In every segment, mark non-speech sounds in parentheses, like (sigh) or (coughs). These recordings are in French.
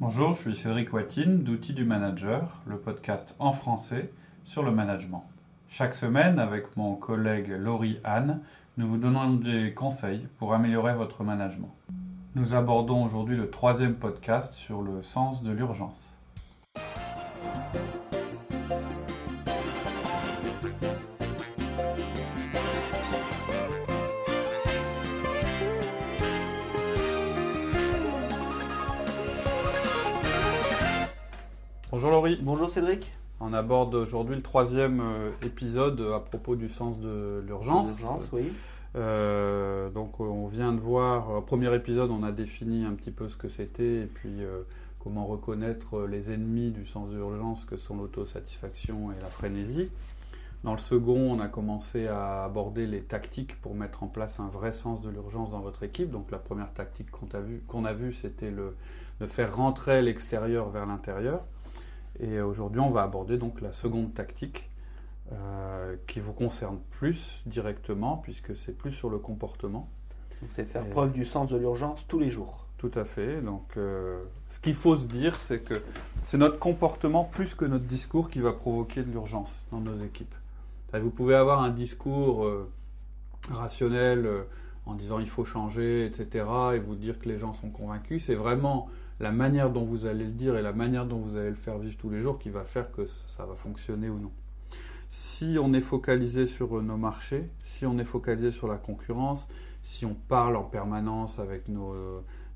Bonjour, je suis Cédric Watine d'Outils du Manager, le podcast en français sur le management. Chaque semaine, avec mon collègue Laurie Anne, nous vous donnons des conseils pour améliorer votre management. Nous abordons aujourd'hui le troisième podcast sur le sens de l'urgence. Bonjour Cédric. On aborde aujourd'hui le troisième euh, épisode à propos du sens de l'urgence. Oui. Euh, donc on vient de voir, au premier épisode on a défini un petit peu ce que c'était et puis euh, comment reconnaître les ennemis du sens de l'urgence que sont l'autosatisfaction et la frénésie. Dans le second, on a commencé à aborder les tactiques pour mettre en place un vrai sens de l'urgence dans votre équipe. Donc la première tactique qu'on a vue, vu, c'était le, de faire rentrer l'extérieur vers l'intérieur. Et aujourd'hui, on va aborder donc la seconde tactique euh, qui vous concerne plus directement, puisque c'est plus sur le comportement. C'est faire preuve du sens de l'urgence tous les jours. Tout à fait. Donc, euh, ce qu'il faut se dire, c'est que c'est notre comportement plus que notre discours qui va provoquer de l'urgence dans nos équipes. Vous pouvez avoir un discours euh, rationnel en disant il faut changer, etc., et vous dire que les gens sont convaincus. C'est vraiment la manière dont vous allez le dire et la manière dont vous allez le faire vivre tous les jours qui va faire que ça va fonctionner ou non. Si on est focalisé sur euh, nos marchés, si on est focalisé sur la concurrence, si on parle en permanence avec nos,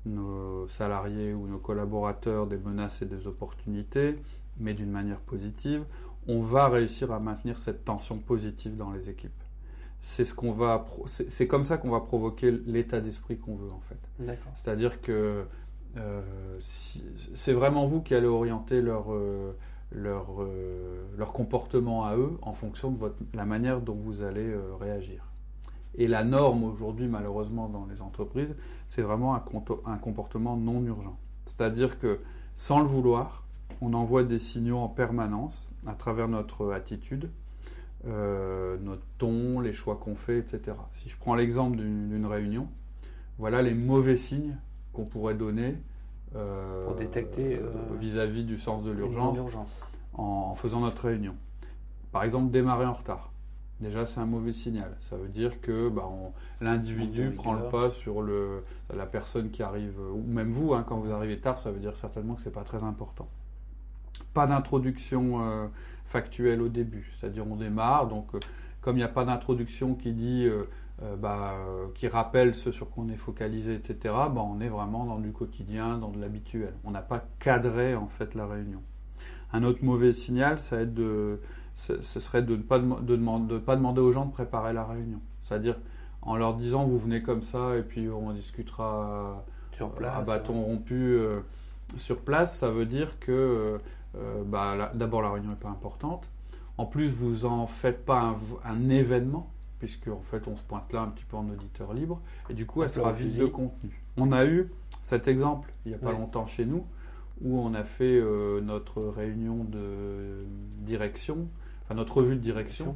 nos salariés ou nos collaborateurs des menaces et des opportunités, mais d'une manière positive, on va réussir à maintenir cette tension positive dans les équipes. C'est ce qu'on va, c'est comme ça qu'on va provoquer l'état d'esprit qu'on veut en fait. C'est-à-dire que euh, c'est vraiment vous qui allez orienter leur, euh, leur, euh, leur comportement à eux en fonction de la manière dont vous allez réagir. Et la norme aujourd'hui, malheureusement, dans les entreprises, c'est vraiment un, comportement non urgent. C'est-à-dire que, sans le vouloir, on envoie des signaux en permanence à travers notre attitude, notre ton, les choix qu'on fait, etc. Si je prends l'exemple d'une réunion, voilà les mauvais signes qu'on pourrait donner euh, pour détecter euh, vis-à-vis du sens de l'urgence en, faisant notre réunion. Par exemple, démarrer en retard. Déjà, c'est un mauvais signal. Ça veut dire que bah, l'individu prend le pas sur le, la personne qui arrive, ou même vous, hein, quand vous arrivez tard, ça veut dire certainement que c'est pas très important. Pas d'introduction euh, factuelle au début, c'est-à-dire on démarre, donc comme il n'y a pas d'introduction qui dit euh, bah, qui rappelle ce sur quoi on est focalisé, etc., bah, on est vraiment dans du quotidien, dans de l'habituel. On n'a pas cadré en fait la réunion. Un autre mauvais signal, ça de, ce, serait de ne pas, de, pas demander aux gens de préparer la réunion. C'est-à-dire en leur disant vous venez comme ça et puis on discutera sur place, à bâton rompu euh, sur place, ça veut dire que euh, bah, d'abord la réunion n'est pas importante. En plus, vous en faites pas un événement puisque en fait on se pointe là un petit peu en auditeur libre, et du coup elle sera vide de contenu. On a eu cet exemple il n'y a pas longtemps chez nous, où on a fait euh, notre réunion de direction, enfin notre revue de direction,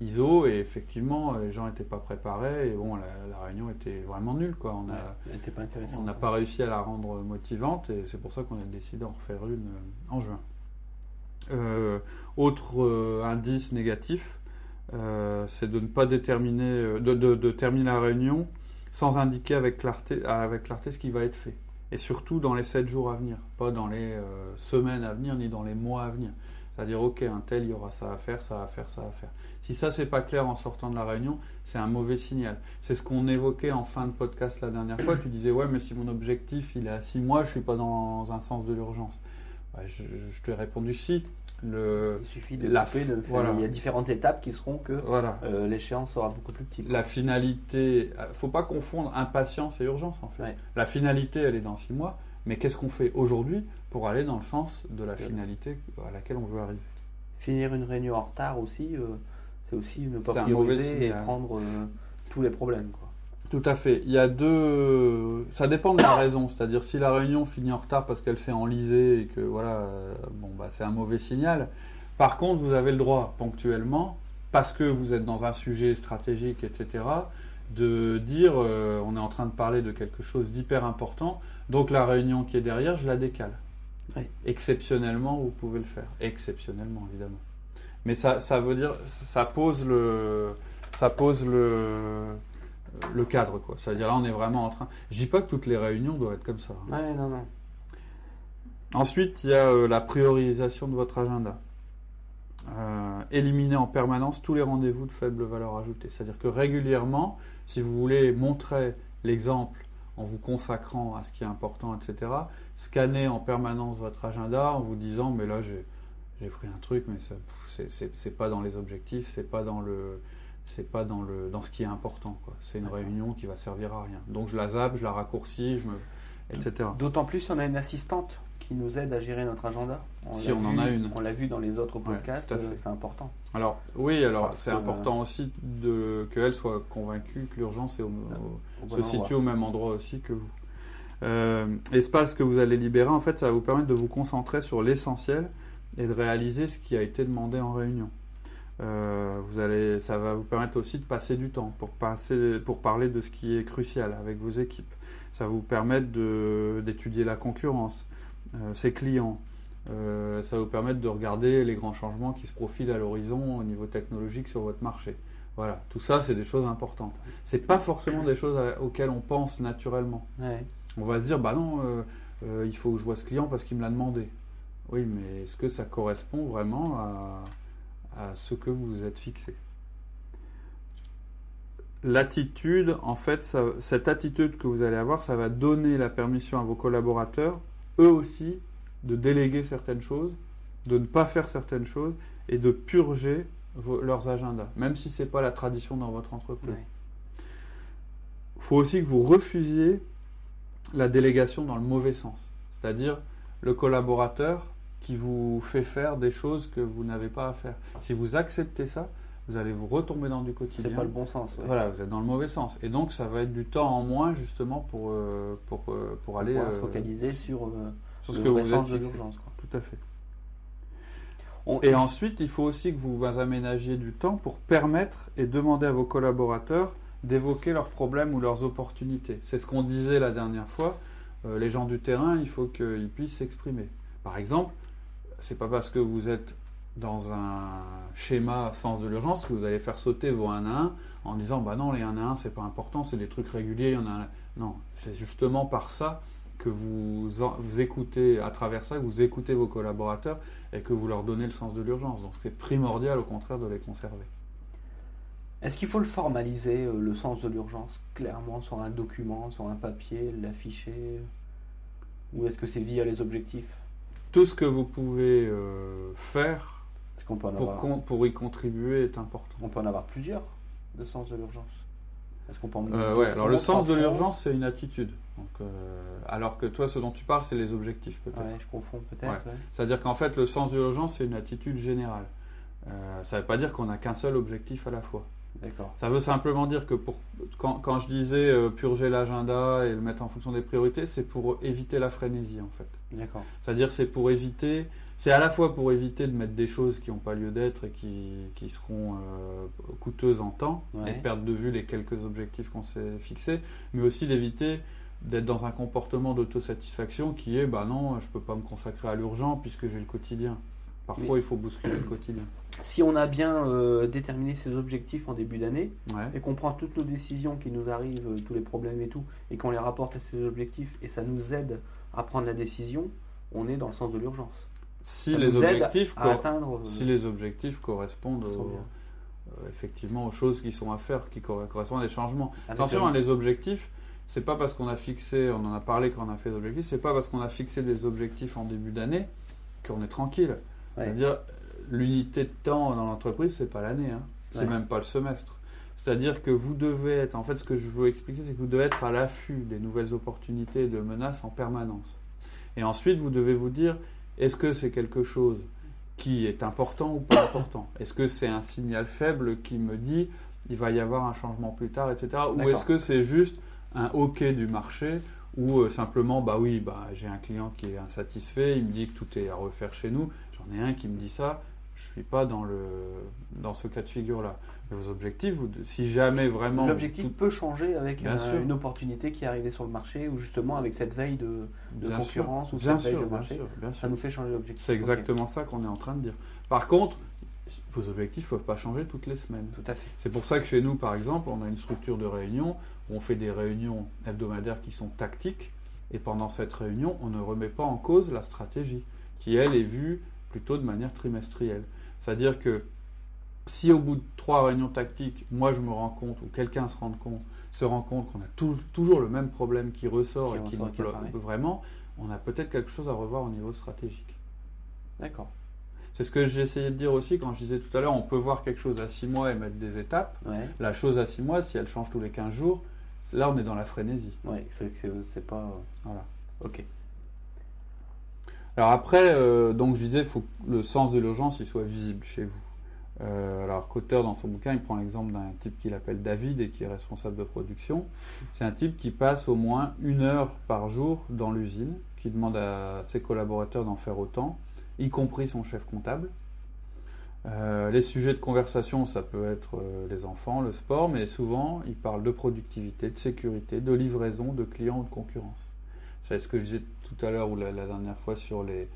ISO, et effectivement les gens n'étaient pas préparés, et bon la, réunion était vraiment nulle, quoi. On n'a n'a pas réussi à la rendre motivante, et c'est pour ça qu'on a décidé d'en refaire une euh, en juin. Euh, autre indice négatif, euh, c'est de ne pas déterminer, euh, de, terminer la réunion sans indiquer avec clarté, avec clarté ce qui va être fait. Et surtout dans les 7 jours à venir, pas dans les euh, semaines à venir ni dans les mois à venir. C'est-à-dire, ok, un tel, il y aura ça à faire, ça à faire, ça à faire. Si ça, c'est pas clair en sortant de la réunion, c'est un mauvais signal. C'est ce qu'on évoquait en fin de podcast la dernière fois. Tu disais, ouais, mais si mon objectif, il est à 6 mois, je suis pas dans un sens de l'urgence. je, je te répondu si. Le, il suffit de la, de faire. Il y a différentes étapes qui seront que euh, l'échéance sera beaucoup plus petite. La finalité, euh, faut pas confondre impatience et urgence en fait. La finalité, elle est dans six mois, mais qu'est-ce qu'on fait aujourd'hui pour aller dans le sens de la finalité à laquelle on veut arriver? Finir une réunion en retard aussi, euh, c'est aussi ne pas prioriser et prendre tous les problèmes. Quoi. Tout à fait. Il y a deux. Ça dépend de la raison. C'est-à-dire si la réunion finit en retard parce qu'elle s'est enlisée et que voilà, euh, bon bah c'est un mauvais signal. Par contre, vous avez le droit ponctuellement, parce que vous êtes dans un sujet stratégique, etc., de dire euh, on est en train de parler de quelque chose d'hyper important, donc la réunion qui est derrière, je la décale. Exceptionnellement, vous pouvez le faire. Exceptionnellement, évidemment. Mais ça, ça veut dire, ça pose le, ça pose le, le cadre, quoi. Ça veut dire là, on est vraiment en train. Je dis pas que toutes les réunions doivent être comme ça. Hein. Ouais, non, non. Ensuite, il y a euh, la priorisation de votre agenda. Euh, éliminer en permanence tous les rendez-vous de faible valeur ajoutée. C'est-à-dire que régulièrement, si vous voulez montrer l'exemple en vous consacrant à ce qui est important, etc., scannez en permanence votre agenda en vous disant mais là j'ai pris un truc, mais c'est pas dans les objectifs, c'est pas dans le c'est pas dans le dans ce qui est important. C'est une réunion qui va servir à rien. Donc je la zappe, je la raccourcis, je me etc. D'autant plus si on a une assistante qui nous aide à gérer notre agenda. si on en a une. On l'a vu dans les autres podcasts, euh, c'est important. Alors oui, alors c'est important aussi de qu'elle soit convaincue que l'urgence se situe au même endroit aussi que vous. Euh, espace que vous allez libérer, en fait, ça va vous permettre de vous concentrer sur l'essentiel et de réaliser ce qui a été demandé en réunion. Euh, vous allez, ça va vous permettre aussi de passer du temps pour, passer, pour parler de ce qui est crucial avec vos équipes. Ça va vous permettre d'étudier la concurrence, euh, ses clients. Euh, ça va vous permettre de regarder les grands changements qui se profilent à l'horizon au niveau technologique sur votre marché. Voilà, tout ça, c'est des choses importantes. C'est pas forcément des choses auxquelles on pense naturellement. On va se dire, bah non, euh, il faut que je vois ce client parce qu'il me l'a demandé. Oui, mais est-ce que ça correspond vraiment à, à ce que vous vous êtes fixé. L'attitude, en fait, cette attitude que vous allez avoir, ça va donner la permission à vos collaborateurs eux aussi de déléguer certaines choses, de ne pas faire certaines choses et de purger leurs agendas, même si ce n'est pas la tradition dans votre entreprise. Il faut aussi que vous refusiez la délégation dans le mauvais sens, c'est-à-dire le collaborateur qui vous fait faire des choses que vous n'avez pas à faire. Si vous acceptez ça, vous allez vous retomber dans du quotidien. C'est pas le bon sens. Voilà, vous êtes dans le mauvais sens. Et donc, ça va être du temps en moins, justement, pour, euh, pour, euh, pour aller. se euh, focaliser sur, sur ce que vous êtes fixé. Tout à fait. Et ensuite, il faut aussi que vous aménagiez du temps pour permettre et demander à vos collaborateurs d'évoquer leurs problèmes ou leurs opportunités. C'est ce qu'on disait la dernière fois. les gens du terrain, il faut qu'ils puissent s'exprimer. Par exemple, c'est pas parce que vous êtes dans un schéma sens de l'urgence que vous allez faire sauter vos 1 à 1 en disant bah non les 1 à 1 c'est pas important c'est des trucs réguliers il y en a non c'est justement par ça que vous, vous écoutez à travers ça que vous écoutez vos collaborateurs et que vous leur donnez le sens de l'urgence. Donc c'est primordial au contraire de les conserver. Est-ce qu'il faut le formaliser euh, le sens de l'urgence clairement sur un document sur un papier l'afficher? Ou est-ce que c'est via les objectifs? Tout ce que vous pouvez euh, faire pour, pour, y contribuer est important. On peut en avoir plusieurs, le sens de l'urgence. Est-ce qu'on peut en euh, ouais, alors le sens de l'urgence, c'est une attitude. Donc, euh, alors que toi, ce dont tu parles, c'est les objectifs, peut-être. Ouais, je confonds peut-être. C'est-à-dire qu'en fait, le sens de l'urgence, c'est une attitude générale. ça ne veut pas dire qu'on n'a qu'un seul objectif à la fois. Ça veut simplement dire que pour, quand, quand je disais euh, purger l'agenda et le mettre en fonction des priorités, c'est pour éviter la frénésie en fait. D'accord. C'est-à-dire c'est pour éviter, c'est à la fois pour éviter de mettre des choses qui n'ont pas lieu d'être et qui, qui seront euh, coûteuses en temps et de perdre de vue les quelques objectifs qu'on s'est fixés, mais aussi d'éviter d'être dans un comportement d'autosatisfaction qui est bah non, je peux pas me consacrer à l'urgent puisque j'ai le quotidien. Parfois, il faut bousculer le quotidien. Si on a bien euh, déterminé ses objectifs en début d'année et qu'on prend toutes nos décisions qui nous arrivent, euh, tous les problèmes et tout, et qu'on les rapporte à ces objectifs et ça nous aide à prendre la décision, on est dans le sens de l'urgence. Si, les objectifs, atteindre, euh, les objectifs correspondent effectivement aux choses qui sont à faire, qui correspondent à des changements. Attention, hein, les objectifs, c'est pas parce qu'on a fixé, on en a parlé quand on a fait des objectifs, c'est pas parce qu'on a fixé des objectifs en début d'année qu'on est tranquille. C'est-à-dire, l'unité de temps dans l'entreprise, c'est pas l'année, hein. c'est même pas le semestre. C'est-à-dire que vous devez être, en fait, ce que je veux expliquer, c'est que vous devez être à l'affût des nouvelles opportunités et de menaces en permanence. Et ensuite, vous devez vous dire, est-ce que c'est quelque chose qui est important ou pas (coughs) important? Est-ce que c'est un signal faible qui me dit, il va y avoir un changement plus tard, etc. Ou est-ce que c'est juste un OK du marché ou euh, simplement, bah oui, bah, j'ai un client qui est insatisfait, il me dit que tout est à refaire chez nous, j'en ai un qui me dit ça, je ne suis pas dans, le, dans ce cas de figure-là. Vos objectifs, si jamais vraiment... L'objectif peut changer avec euh, une opportunité qui est arrivée sur le marché ou justement avec cette veille de, concurrence ou cette veille de marché. ça nous fait changer l'objectif. C'est exactement ça qu'on est en train de dire. Par contre, vos objectifs ne peuvent pas changer toutes les semaines. Tout à fait. C'est pour ça que chez nous, par exemple, on a une structure de réunion où on fait des réunions hebdomadaires qui sont tactiques et pendant cette réunion, on ne remet pas en cause la stratégie qui, elle, est vue plutôt de manière trimestrielle. C'est-à-dire que si au bout de trois réunions tactiques, moi je me rends compte, ou quelqu'un se rend compte, se rend compte qu'on a toujours le même problème qui ressort et qui nous bloque vraiment, on a peut-être quelque chose à revoir au niveau stratégique. D'accord. C'est ce que j'essayais de dire aussi quand je disais tout à l'heure, on peut voir quelque chose à six mois et mettre des étapes. La chose à six mois, si elle change tous les 15 jours, là on est dans la frénésie. Oui, c'est pas... Voilà. Ok. Alors après, euh, donc je disais, il faut que le sens de l'urgence soit visible chez vous. Euh, alors Cotter, dans son bouquin, il prend l'exemple d'un type qu'il appelle David et qui est responsable de production. C'est un type qui passe au moins une heure par jour dans l'usine, qui demande à ses collaborateurs d'en faire autant, y compris son chef comptable. Euh, les sujets de conversation, ça peut être les enfants, le sport, mais souvent, il parle de productivité, de sécurité, de livraison, de clients ou de concurrence. C'est ce que je disais tout à l'heure ou la, dernière fois sur les,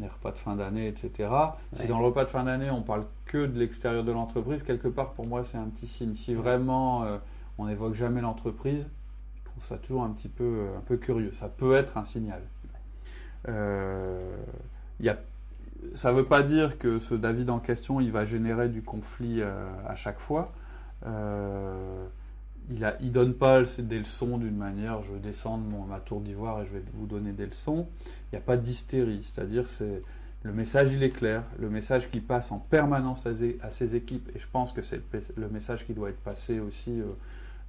repas de fin d'année, etc. Si dans le repas de fin d'année, on parle que de l'extérieur de l'entreprise, quelque part, pour moi, c'est un petit signe. Si vraiment euh, on n'évoque jamais l'entreprise, je trouve ça toujours un petit peu, euh, un peu curieux. Ça peut être un signal. Euh, y a, ça ne veut pas dire que ce David en question, il va générer du conflit à chaque fois il ne donne pas des leçons d'une manière, je descendre mon, ma tour d'ivoire et je vais vous donner des leçons. Il n'y a pas d'hystérie, c'est-à-dire c'est le message il est clair, le message qui passe en permanence à, ses équipes, et je pense que c'est le, message qui doit être passé aussi euh,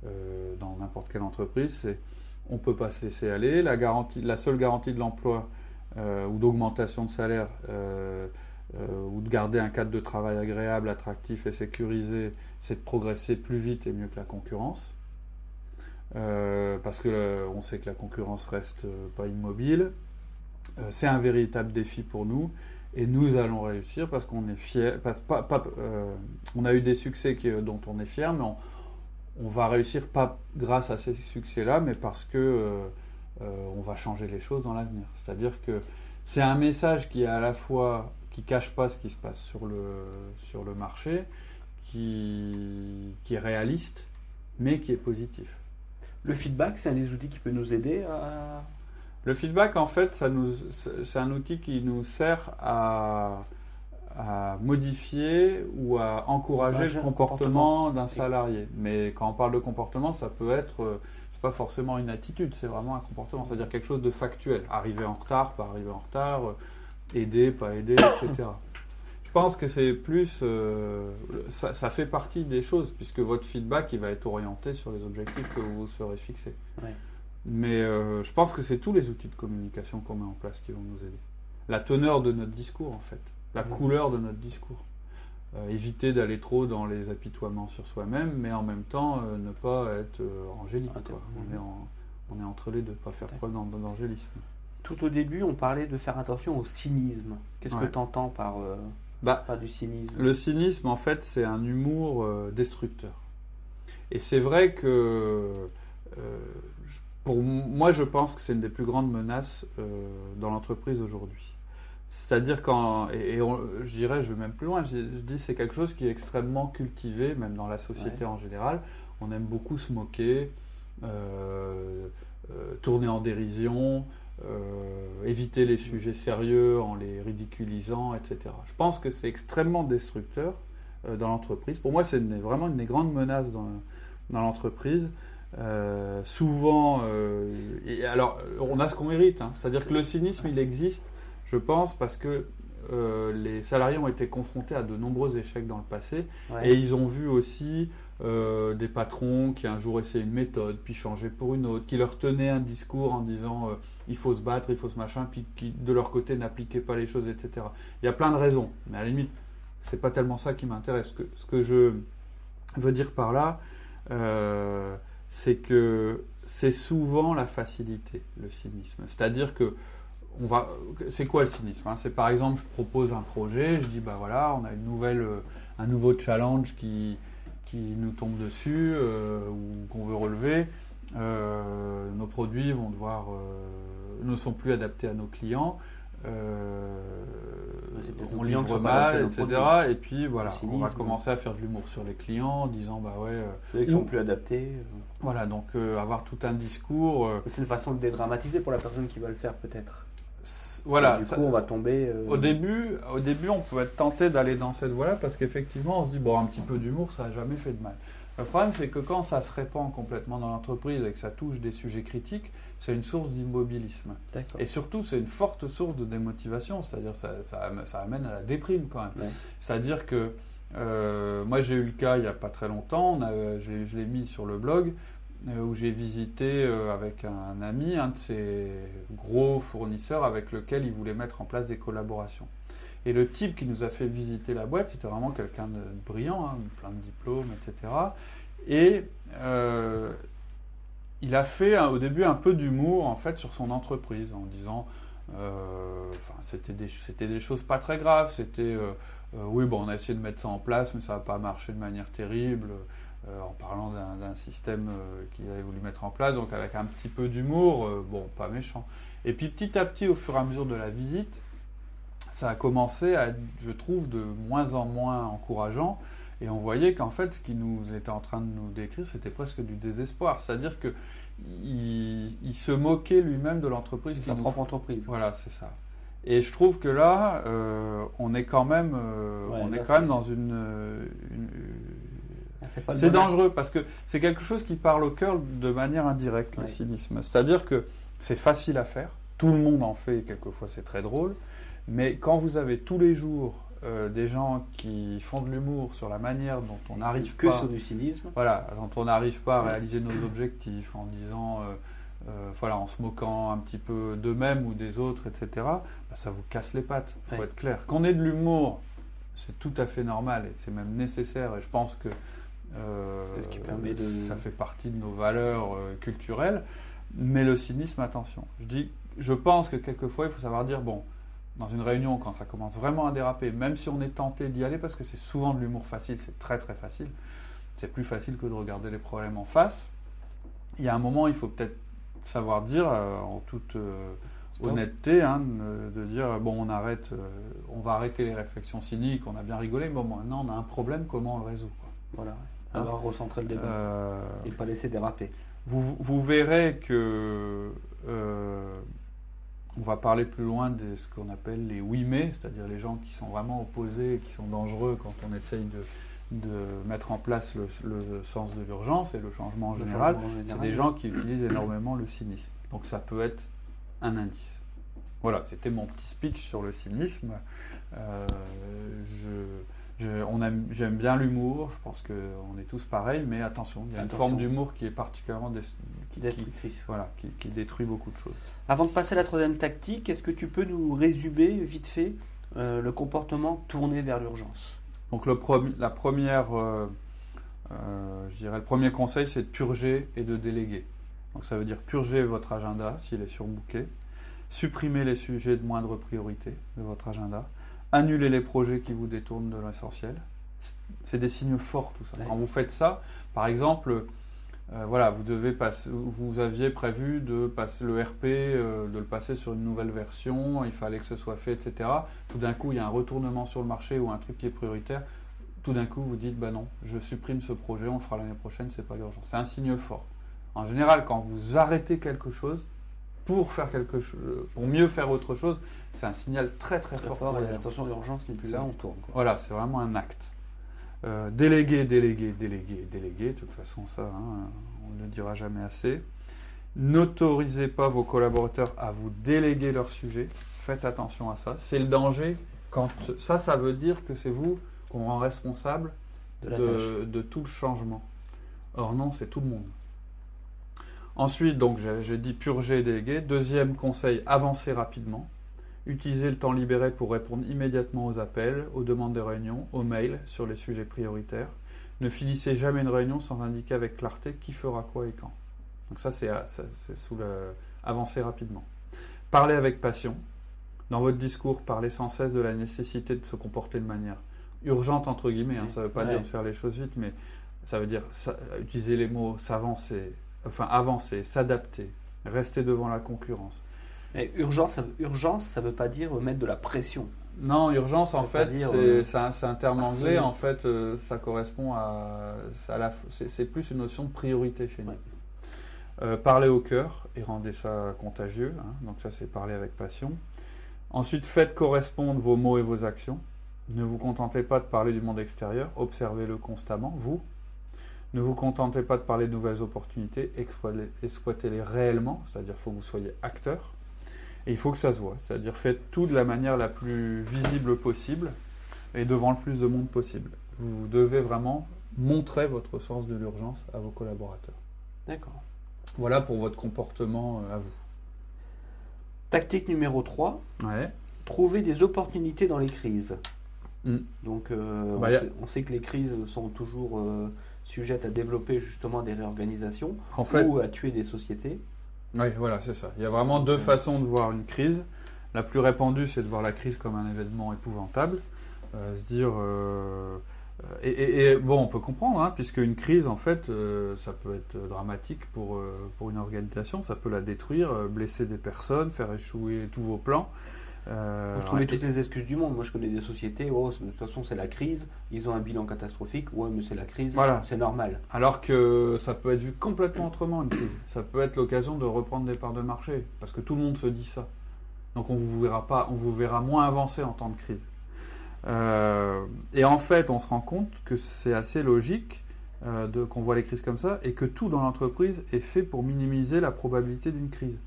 euh, dans n'importe quelle entreprise, c'est on ne peut pas se laisser aller, la seule garantie de l'emploi euh, ou d'augmentation de salaire ou de garder un cadre de travail agréable, attractif et sécurisé, c'est de progresser plus vite et mieux que la concurrence. Euh, parce que euh, on sait que la concurrence reste euh, pas immobile. c'est un véritable défi pour nous et nous allons réussir parce qu'on est fiers. on a eu des succès dont on est fier, mais on, va réussir pas grâce à ces succès-là, mais parce que on va changer les choses dans l'avenir. C'est-à-dire que c'est un message qui est à la fois qui cache pas ce qui se passe sur le sur le marché, qui, qui est réaliste, mais qui est positif. Le feedback, c'est un des outils qui peut nous aider à... Le feedback, en fait, ça nous, c'est un outil qui nous sert à, à modifier ou à encourager le comportement, d'un salarié. Mais quand on parle de comportement, ça peut être, c'est pas forcément une attitude, c'est vraiment un comportement, c'est-à-dire quelque chose de factuel. Arriver en retard, pas arriver en retard, aider, pas aider, etc. Je pense que c'est plus. Euh, ça, fait partie des choses, puisque votre feedback il va être orienté sur les objectifs que vous serez fixés. Mais euh, je pense que c'est tous les outils de communication qu'on met en place qui vont nous aider. La teneur de notre discours, en fait. La couleur de notre discours. Euh, éviter d'aller trop dans les apitoiements sur soi-même, mais en même temps ne pas être angélique. On, est on, est entre les deux, pas faire preuve d'angélisme. Tout au début, on parlait de faire attention au cynisme. Qu'est-ce que tu entends par bah, pas du cynisme? Le cynisme, en fait, c'est un humour euh, destructeur. Et c'est vrai que, euh, pour moi, je pense que c'est une des plus grandes menaces euh, dans l'entreprise aujourd'hui. C'est-à-dire quand, et, je dirais, je vais même plus loin, je, dis c'est quelque chose qui est extrêmement cultivé, même dans la société en général. On aime beaucoup se moquer, tourner en dérision, euh, éviter les sujets sérieux en les ridiculisant, etc. Je pense que c'est extrêmement destructeur euh, dans l'entreprise. Pour moi, c'est vraiment une des grandes menaces dans, dans l'entreprise. Euh, souvent, et alors, on a ce qu'on mérite, hein. c'est-à-dire que le cynisme, il existe, je pense, parce que les salariés ont été confrontés à de nombreux échecs dans le passé, et ils ont vu aussi euh, des patrons qui un jour essayaient une méthode, puis changeaient pour une autre, qui leur tenaient un discours en disant euh, il faut se battre, il faut ce machin, puis qui de leur côté n'appliquaient pas les choses, etc. Il y a plein de raisons, mais à la limite, c'est pas tellement ça qui m'intéresse. Ce que, je veux dire par là, euh, c'est que c'est souvent la facilité, le cynisme. C'est-à-dire que on va, c'est quoi le cynisme hein? C'est par exemple, je propose un projet, je dis bah voilà, on a une nouvelle, un nouveau challenge qui, qui nous tombe dessus ou qu'on veut relever. nos produits vont devoir, ne sont plus adaptés à nos clients. Euh, on livre mal, etc. Et puis voilà, on va commencer à faire de l'humour sur les clients en disant bah ouais. Euh, Ceux qui sont plus adaptés. Euh. Voilà, donc avoir tout un discours. C'est une façon de dédramatiser pour la personne qui va le faire peut-être. Voilà, du coup, on va tomber. Au début, au début, on peut être tenté d'aller dans cette voie-là parce qu'effectivement, on se dit bon, un petit peu d'humour, ça n'a jamais fait de mal. Le problème, c'est que quand ça se répand complètement dans l'entreprise et que ça touche des sujets critiques, c'est une source d'immobilisme. Et surtout, c'est une forte source de démotivation, c'est-à-dire ça, ça, amène à la déprime quand même. C'est-à-dire que euh, moi, j'ai eu le cas il n'y a pas très longtemps, je l'ai mis sur le blog, euh, où j'ai visité euh, avec un ami un de ces gros fournisseurs avec lequel il voulait mettre en place des collaborations. Et le type qui nous a fait visiter la boîte, c'était vraiment quelqu'un de brillant, hein, plein de diplômes, etc. Et euh, il a fait au début un peu d'humour en fait sur son entreprise en disant, euh, c'était des, choses pas très graves, c'était euh, oui bon on a essayé de mettre ça en place mais ça n'a pas marché de manière terrible. En parlant d'un système qu'il avait voulu mettre en place, donc avec un petit peu d'humour, bon, pas méchant. Et puis petit à petit, au fur et à mesure de la visite, ça a commencé à être, je trouve, de moins en moins encourageant. Et on voyait qu'en fait, ce qu'il nous était en train de nous décrire, c'était presque du désespoir. C'est-à-dire que il, se moquait lui-même de l'entreprise. Sa propre entreprise. Voilà, c'est ça. Et je trouve que là, euh, on est quand même, euh, on est quand même dans une. C'est dangereux parce que c'est quelque chose qui parle au cœur de manière indirecte, le cynisme. C'est-à-dire que c'est facile à faire, tout le monde en fait, et quelquefois c'est très drôle. Mais quand vous avez tous les jours euh, des gens qui font de l'humour sur la manière dont on n'arrive pas. Que sur du cynisme. Voilà, dont on n'arrive pas à réaliser nos objectifs en disant. Euh, euh, voilà, en se moquant un petit peu d'eux-mêmes ou des autres, etc., bah, ça vous casse les pattes, il faut être clair. Qu'on ait de l'humour, c'est tout à fait normal et c'est même nécessaire, et je pense que ce qui permet de... ça fait partie de nos valeurs culturelles, mais le cynisme, attention. Je, dis, je pense que quelquefois, il faut savoir dire, bon, dans une réunion, quand ça commence vraiment à déraper, même si on est tenté d'y aller, parce que c'est souvent de l'humour facile, c'est très très facile, c'est plus facile que de regarder les problèmes en face. Il y a un moment, il faut peut-être savoir dire, euh, en toute euh, honnêteté, hein, de, dire bon, on arrête, euh, on va arrêter les réflexions cyniques, on a bien rigolé, mais bon, maintenant on a un problème, comment on le résout Voilà, alors hein recentrer le débat et pas laisser déraper. Vous, vous verrez que on va parler plus loin de ce qu'on appelle les oui mais, c'est-à-dire les gens qui sont vraiment opposés, qui sont dangereux quand on essaye de, mettre en place le, sens de l'urgence et le changement en général. C'est des gens qui utilisent énormément le cynisme. Donc ça peut être un indice. Voilà, c'était mon petit speech sur le cynisme. Euh, je, J'aime bien l'humour, je pense qu'on est tous pareils, mais attention, il y a une forme d'humour qui est particulièrement qui, destructrice. Voilà, qui, détruit beaucoup de choses. Avant de passer à la troisième tactique, est-ce que tu peux nous résumer vite fait euh, le comportement tourné vers l'urgence? Donc le la première, euh, euh, je dirais, le premier conseil, c'est de purger et de déléguer. Donc ça veut dire purger votre agenda s'il est surbooké, supprimer les sujets de moindre priorité de votre agenda annuler les projets qui vous détournent de l'essentiel. C'est des signes forts tout ça. Quand vous faites ça, par exemple, euh, voilà, vous devez passer, vous aviez prévu de passer le RP, euh, de le passer sur une nouvelle version, il fallait que ce soit fait, etc. Tout d'un coup, il y a un retournement sur le marché ou un truc qui est prioritaire. Tout d'un coup, vous dites, bah non, je supprime ce projet, on le fera l'année prochaine, c'est pas urgent. C'est un signe fort. En général, quand vous arrêtez quelque chose, pour faire quelque chose, pour mieux faire autre chose, c'est un signal très très, fort. et attention, l'urgence n'est plus là, on tourne. Voilà, c'est vraiment un acte. Euh, déléguer, déléguer, déléguer, déléguer. De toute façon, ça, hein, on ne le dira jamais assez. N'autorisez pas vos collaborateurs à vous déléguer leur sujet. Faites attention à ça. C'est le danger. Quand ça, ça veut dire que c'est vous qu'on rend responsable de, de tout le changement. Or non, c'est tout le monde. Ensuite, donc, j'ai dit purger et déléguer. Deuxième conseil, avancer rapidement. Utilisez le temps libéré pour répondre immédiatement aux appels, aux demandes de réunion, aux mails sur les sujets prioritaires. Ne finissez jamais une réunion sans indiquer avec clarté qui fera quoi et quand. Donc ça, c'est sous le avancer rapidement. Parlez avec passion. dans votre discours, parlez sans cesse de la nécessité de se comporter de manière urgente, entre guillemets. Hein. ça ne veut pas dire de faire les choses vite, mais ça veut dire utiliser les mots s'avancer, enfin avancer, s'adapter, rester devant la concurrence. Mais urgence, urgence, ça ne veut pas dire mettre de la pression. Non, urgence, en fait, euh, c'est un, terme anglais. En fait, euh, ça correspond à. C'est plus une notion de priorité chez nous. Euh, parlez au cœur et rendez ça contagieux. Hein. donc, ça, c'est parler avec passion. Ensuite, faites correspondre vos mots et vos actions. Ne vous contentez pas de parler du monde extérieur, observez-le constamment, vous. Ne vous contentez pas de parler de nouvelles opportunités, exploitez-les réellement, c'est-à-dire qu'il faut que vous soyez acteur. Et il faut que ça se voit, c'est-à-dire faites tout de la manière la plus visible possible et devant le plus de monde possible. Vous devez vraiment montrer votre sens de l'urgence à vos collaborateurs. D'accord. Voilà pour votre comportement euh, à vous. Tactique numéro 3. Ouais. Trouver des opportunités dans les crises. Hmm. Donc euh, bah, on, sait, que les crises sont toujours euh, sujettes à développer justement des réorganisations ou à tuer des sociétés. Oui, voilà, c'est ça. Il y a vraiment deux façons de voir une crise. La plus répandue, c'est de voir la crise comme un événement épouvantable. Euh, se dire. Euh, et, bon, on peut comprendre, hein, puisque une crise, en fait, euh, ça peut être dramatique pour, pour une organisation, ça peut la détruire, blesser des personnes, faire échouer tous vos plans. Euh, on se toutes les excuses du monde. Moi, je connais des sociétés, oh, de toute façon, c'est la crise, ils ont un bilan catastrophique, ouais, mais c'est la crise, c'est normal. Alors que ça peut être vu complètement autrement, une crise. Ça peut être l'occasion de reprendre des parts de marché, parce que tout le monde se dit ça. Donc, on vous verra pas, on vous verra moins avancer en temps de crise. Euh, et en fait, on se rend compte que c'est assez logique euh, qu'on voit les crises comme ça, et que tout dans l'entreprise est fait pour minimiser la probabilité d'une crise.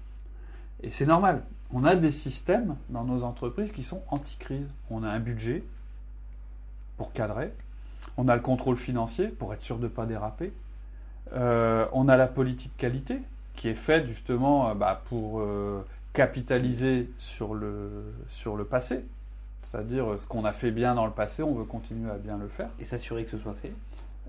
Et c'est normal on a des systèmes dans nos entreprises qui sont anti-crise. On a un budget pour cadrer, on a le contrôle financier pour être sûr de ne pas déraper, euh, on a la politique qualité qui est faite justement euh, bah, pour euh, capitaliser sur le, sur le passé. C'est-à-dire ce qu'on a fait bien dans le passé, on veut continuer à bien le faire. Et s'assurer que ce soit fait.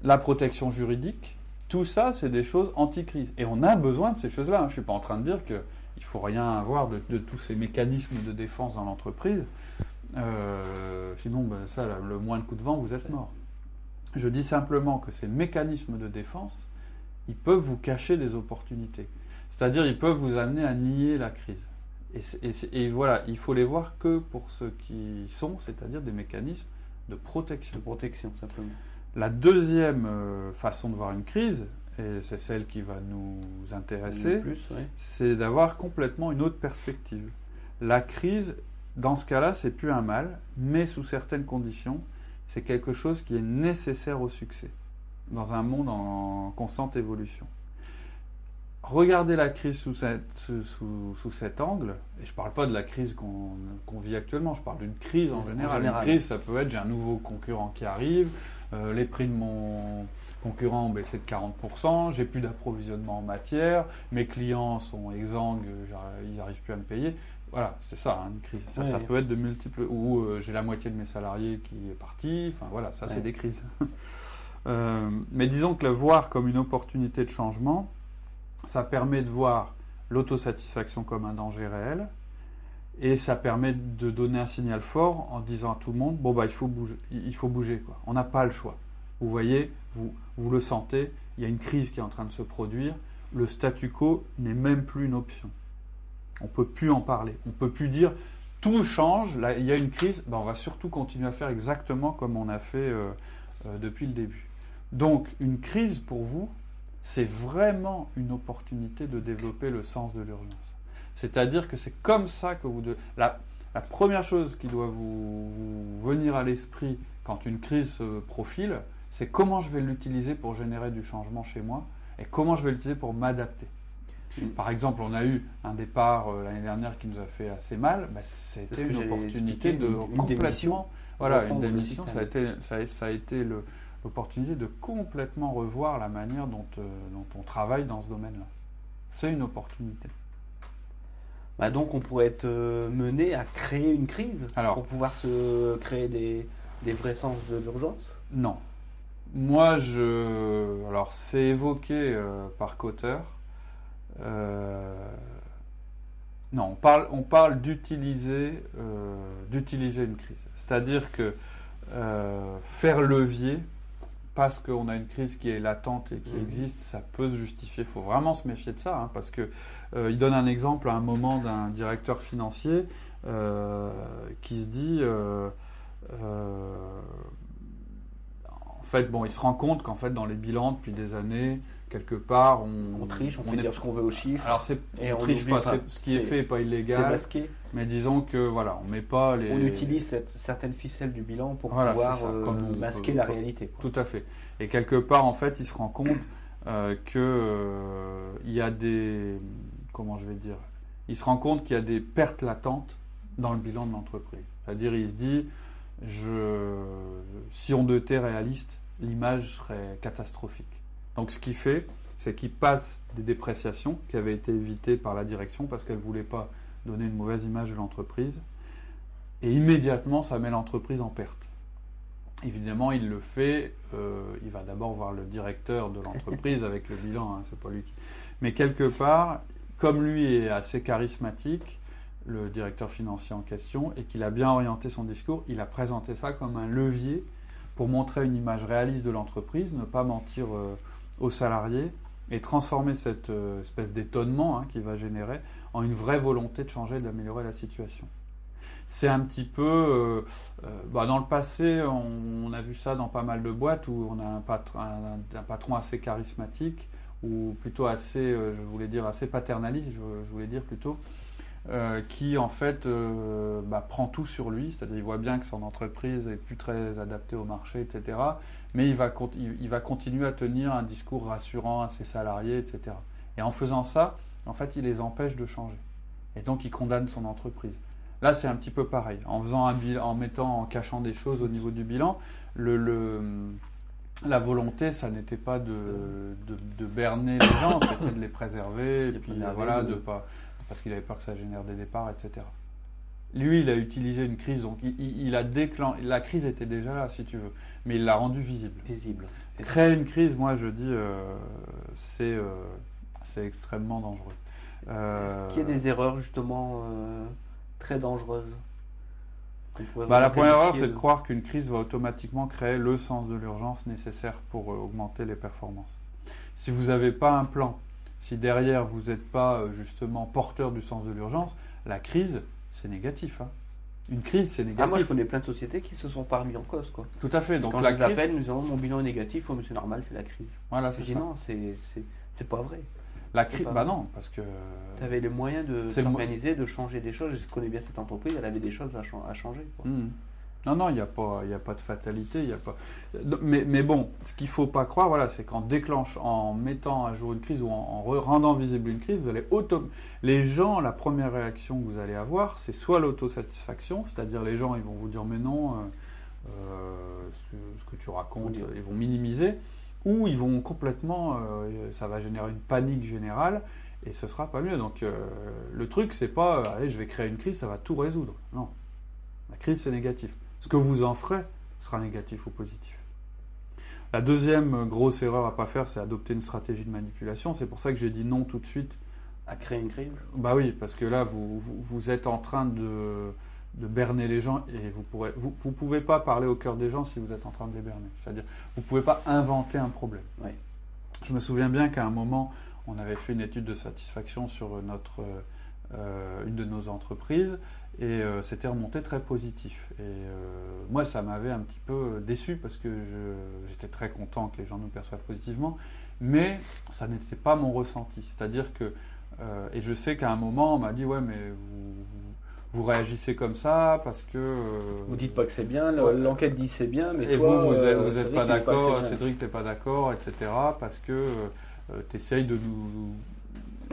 La protection juridique, tout ça, c'est des choses anti-crise. Et on a besoin de ces choses-là. Je ne suis pas en train de dire que il faut rien avoir de, tous ces mécanismes de défense dans l'entreprise. Euh, sinon, ben, ça, le moins de coup de vent, vous êtes mort. Je dis simplement que ces mécanismes de défense, ils peuvent vous cacher des opportunités. C'est-à-dire, ils peuvent vous amener à nier la crise. Et, voilà, il faut les voir que pour ce qui sont, c'est-à-dire des mécanismes de protection. De protection, simplement. La deuxième euh, façon de voir une crise, et c'est celle qui va nous intéresser, c'est d'avoir complètement une autre perspective. La crise, dans ce cas-là, c'est plus un mal, mais sous certaines conditions, c'est quelque chose qui est nécessaire au succès, dans un monde en constante évolution. Regardez la crise sous, sous, cet angle, et je ne parle pas de la crise qu'on vit actuellement, je parle d'une crise en général. Une crise, ça peut être j'ai un nouveau concurrent qui arrive, euh, les prix de mon, concurrents ont baissé de 40%, j'ai plus d'approvisionnement en matière, mes clients sont exsangues, ils n'arrivent plus à me payer. Voilà, c'est ça, hein, une crise. Ça, peut être de multiples. Ou euh, j'ai la moitié de mes salariés qui est parti. Enfin voilà, ça c'est des crises. (laughs) Euh, mais disons que le voir comme une opportunité de changement, ça permet de voir l'autosatisfaction comme un danger réel. Et ça permet de donner un signal fort en disant à tout le monde bon bah il faut bouger, il faut bouger quoi. On n'a pas le choix. Vous voyez, vous, vous le sentez, il y a une crise qui est en train de se produire, le statu quo n'est même plus une option. On ne peut plus en parler, on ne peut plus dire tout change, là, il y a une crise, ben, on va surtout continuer à faire exactement comme on a fait euh, euh, depuis le début. Donc une crise pour vous, c'est vraiment une opportunité de développer le sens de l'urgence. C'est-à-dire que c'est comme ça que vous... devez... La, la, première chose qui doit vous, vous venir à l'esprit quand une crise se profile, c'est comment je vais l'utiliser pour générer du changement chez moi et comment je vais l'utiliser pour m'adapter. Mm. Par exemple, on a eu un départ euh, l'année dernière qui nous a fait assez mal. Bah, c'était une opportunité de complètement. Voilà, une démission, ça a été, ça a, été l'opportunité de complètement revoir la manière dont, euh, dont on travaille dans ce domaine-là. C'est une opportunité. Bah donc on pourrait être euh, mené à créer une crise pour pouvoir se créer des, des vrais sens de l'urgence? Non, moi, je. Alors, c'est évoqué euh, par Cotter. Euh, Non, on parle, on parle d'utiliser, euh, d'utiliser une crise. C'est-à-dire que faire levier, parce qu'on a une crise qui est latente et qui mhm. existe, ça peut se justifier. Il faut vraiment se méfier de ça, hein, parce que euh, il donne un exemple à un moment d'un directeur financier qui se dit, en fait, bon, il se rend compte qu'en fait, dans les bilans depuis des années, quelque part, on, triche, on, fait dire ce qu'on veut aux chiffres. Alors c'est, et on, triche pas, ce qui est, fait n'est pas illégal. Masqué. Mais disons que voilà, on met pas les. On utilise cette, certaines ficelles du bilan pour pouvoir euh, masquer la réalité. Tout à fait. Et quelque part, en fait, il se rend compte euh, que euh, il y a des, comment je vais dire, il se rend compte qu'il y a des pertes latentes dans le bilan de l'entreprise. C'est-à-dire, il se dit, je, si on était réaliste, l'image serait catastrophique. Donc ce qu'il fait, c'est qu'il passe des dépréciations qui avaient été évitées par la direction parce qu'elle ne voulait pas donner une mauvaise image de l'entreprise. Et immédiatement, ça met l'entreprise en perte. Évidemment, il le fait, euh, il va d'abord voir le directeur de l'entreprise (laughs) avec le bilan, hein, c'est pas lui qui... Mais quelque part, comme lui est assez charismatique, le directeur financier en question, et qu'il a bien orienté son discours, il a présenté ça comme un levier pour montrer une image réaliste de l'entreprise, ne pas mentir euh, aux salariés et transformer cette euh, espèce d'étonnement hein, qu'il va générer en une vraie volonté de changer, d'améliorer la situation. C'est un petit peu, euh, euh, bah, dans le passé, on, a vu ça dans pas mal de boîtes où on a un, patron, assez charismatique ou plutôt assez, je voulais dire assez paternaliste, je voulais dire plutôt, qui en fait bah, prend tout sur lui, c'est-à-dire il voit bien que son entreprise est plus très adaptée au marché, etc. Mais il va, il, va continuer à tenir un discours rassurant à ses salariés, etc. Et en faisant ça, en fait, il les empêche de changer. Et donc il condamne son entreprise. Là, c'est un petit peu pareil. En faisant un bilan, en mettant, en cachant des choses au niveau du bilan, le, la volonté, ça n'était pas de, de, de, berner les gens, c'était de les préserver, et puis voilà, de pas parce qu'il avait peur que ça génère des départs, etc. Lui, il a utilisé une crise, donc il, a déclenché. La crise était déjà là, si tu veux, mais il l'a rendue visible. Visible. Créer une crise, moi, je dis, euh, c'est euh, c'est extrêmement dangereux. Euh, Est-ce qu'il y a des erreurs justement très dangereuses bah, La première erreur, c'est de croire qu'une crise va automatiquement créer le sens de l'urgence nécessaire pour augmenter les performances. Si vous n'avez pas un plan, si derrière vous n'êtes pas euh, justement porteur du sens de l'urgence, la crise, c'est négatif. Hein. Une crise, c'est négatif. Ah, moi, je connais plein de sociétés qui se sont pas remis en cause. Quoi. Tout à fait. Donc, quand la je crise... nous disons mon bilan est négatif, oh, mais c'est normal, c'est la crise. Voilà, c'est ça. Non, c'est pas vrai. La crise, bah non, parce que. Tu avais les moyens de s'organiser, de changer des choses. Je connais bien cette entreprise, elle avait des choses à, changer. Quoi. Mmh. Non, non, il n'y a, pas, a pas de fatalité. Y a pas... mais, mais bon, ce qu'il ne faut pas croire, voilà, c'est qu'en déclenche, en mettant à jour une crise ou en, rendant visible une crise, vous allez auto... Les gens, la première réaction que vous allez avoir, c'est soit l'autosatisfaction, c'est-à-dire les gens, ils vont vous dire mais non, euh, euh, ce, que tu racontes, ils vont minimiser, ou ils vont complètement, euh, ça va générer une panique générale et ce sera pas mieux. Donc le truc, c'est pas, allez, je vais créer une crise, ça va tout résoudre. Non, la crise, c'est négatif. Ce que vous en ferez sera négatif ou positif. La deuxième grosse erreur à ne pas faire, c'est adopter une stratégie de manipulation. C'est pour ça que j'ai dit non tout de suite. À créer une crise? Bah oui, parce que là, vous, vous, êtes en train de, de, berner les gens et vous ne vous, vous pouvez pas parler au cœur des gens si vous êtes en train de les berner. C'est-à-dire, vous ne pouvez pas inventer un problème. Je me souviens bien qu'à un moment, on avait fait une étude de satisfaction sur notre, euh, une de nos entreprises et euh, c'était remonté très positif. Et euh, moi, ça m'avait un petit peu déçu parce que j'étais très content que les gens nous perçoivent positivement, mais ça n'était pas mon ressenti. C'est-à-dire que, euh, et je sais qu'à un moment, on m'a dit, ouais, mais vous, vous, réagissez comme ça parce que... vous dites pas que c'est bien, l'enquête dit c'est bien, mais... Et vous, vous n'êtes pas d'accord, Cédric, tu n'es pas d'accord, etc. Parce que tu essayes de nous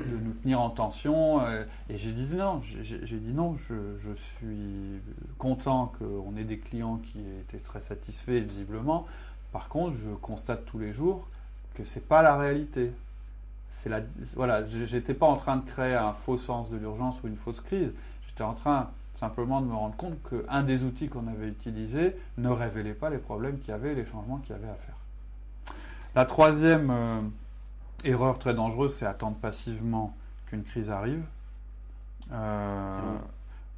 de nous tenir en tension. Euh, et j'ai dit non, j'ai dit non, je, suis content qu'on ait des clients qui étaient très satisfaits visiblement. Par contre, je constate tous les jours que c'est pas la réalité. C'est la, voilà, j'étais pas en train de créer un faux sens de l'urgence ou une fausse crise. J'étais en train simplement de me rendre compte qu'un des outils qu'on avait utilisé ne révélait pas les problèmes qu'il y avait et les changements qu'il y avait à faire. La troisième euh, Erreur très dangereuse, c'est attendre passivement qu'une crise arrive.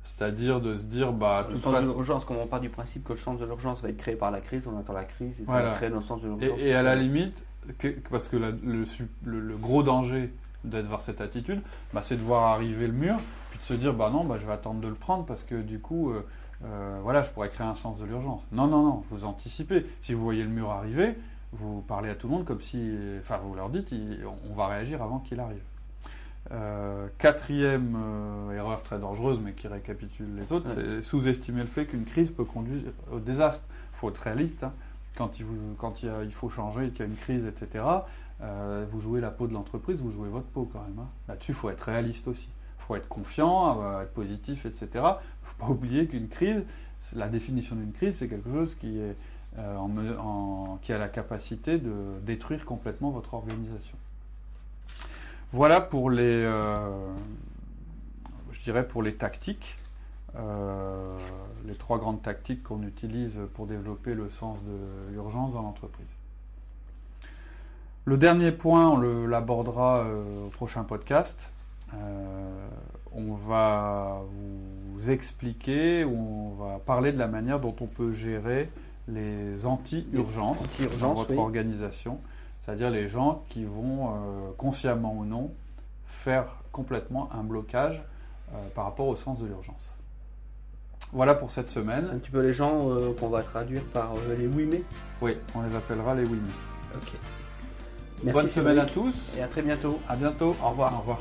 C'est-à-dire de se dire, bah, le sens de l'urgence, comme on part du principe que le sens de l'urgence va être créé par la crise, on attend la crise et ça va créer notre sens de l'urgence. Et, à la limite, parce que le, le, gros danger d'être vers cette attitude, bah, c'est de voir arriver le mur, puis de se dire, bah non, bah, je vais attendre de le prendre parce que du coup, euh, euh, voilà, je pourrais créer un sens de l'urgence. Non, non, non, vous anticipez. Si vous voyez le mur arriver, vous parlez à tout le monde comme si, enfin, vous leur dites, on va réagir avant qu'il arrive. Euh, quatrième euh, erreur très dangereuse, mais qui récapitule les autres, c'est sous-estimer le fait qu'une crise peut conduire au désastre. Il faut être réaliste. Hein. Quand, il, quand il, il, faut changer, qu'il y a une crise, etc., euh, vous jouez la peau de l'entreprise, vous jouez votre peau quand même. Hein. Là-dessus, il faut être réaliste aussi. Il faut être confiant, être positif, etc. Il ne faut pas oublier qu'une crise, la définition d'une crise, c'est quelque chose qui, est, en, qui a la capacité de détruire complètement votre organisation. Voilà pour les, euh, je dirais pour les tactiques, euh, les trois grandes tactiques qu'on utilise pour développer le sens de l'urgence dans l'entreprise. Le dernier point, on l'abordera euh, au prochain podcast. on va vous expliquer, on va parler de la manière dont on peut gérer les anti-urgences dans votre organisation c'est-à-dire les gens qui vont, euh, consciemment ou non, faire complètement un blocage euh, par rapport au sens de l'urgence. Voilà pour cette semaine. Un petit peu les gens euh, qu'on va traduire par les oui Oui, on les appellera les oui Ok. Bonne semaine à tous. Et à très bientôt. À bientôt. Au revoir. Au revoir.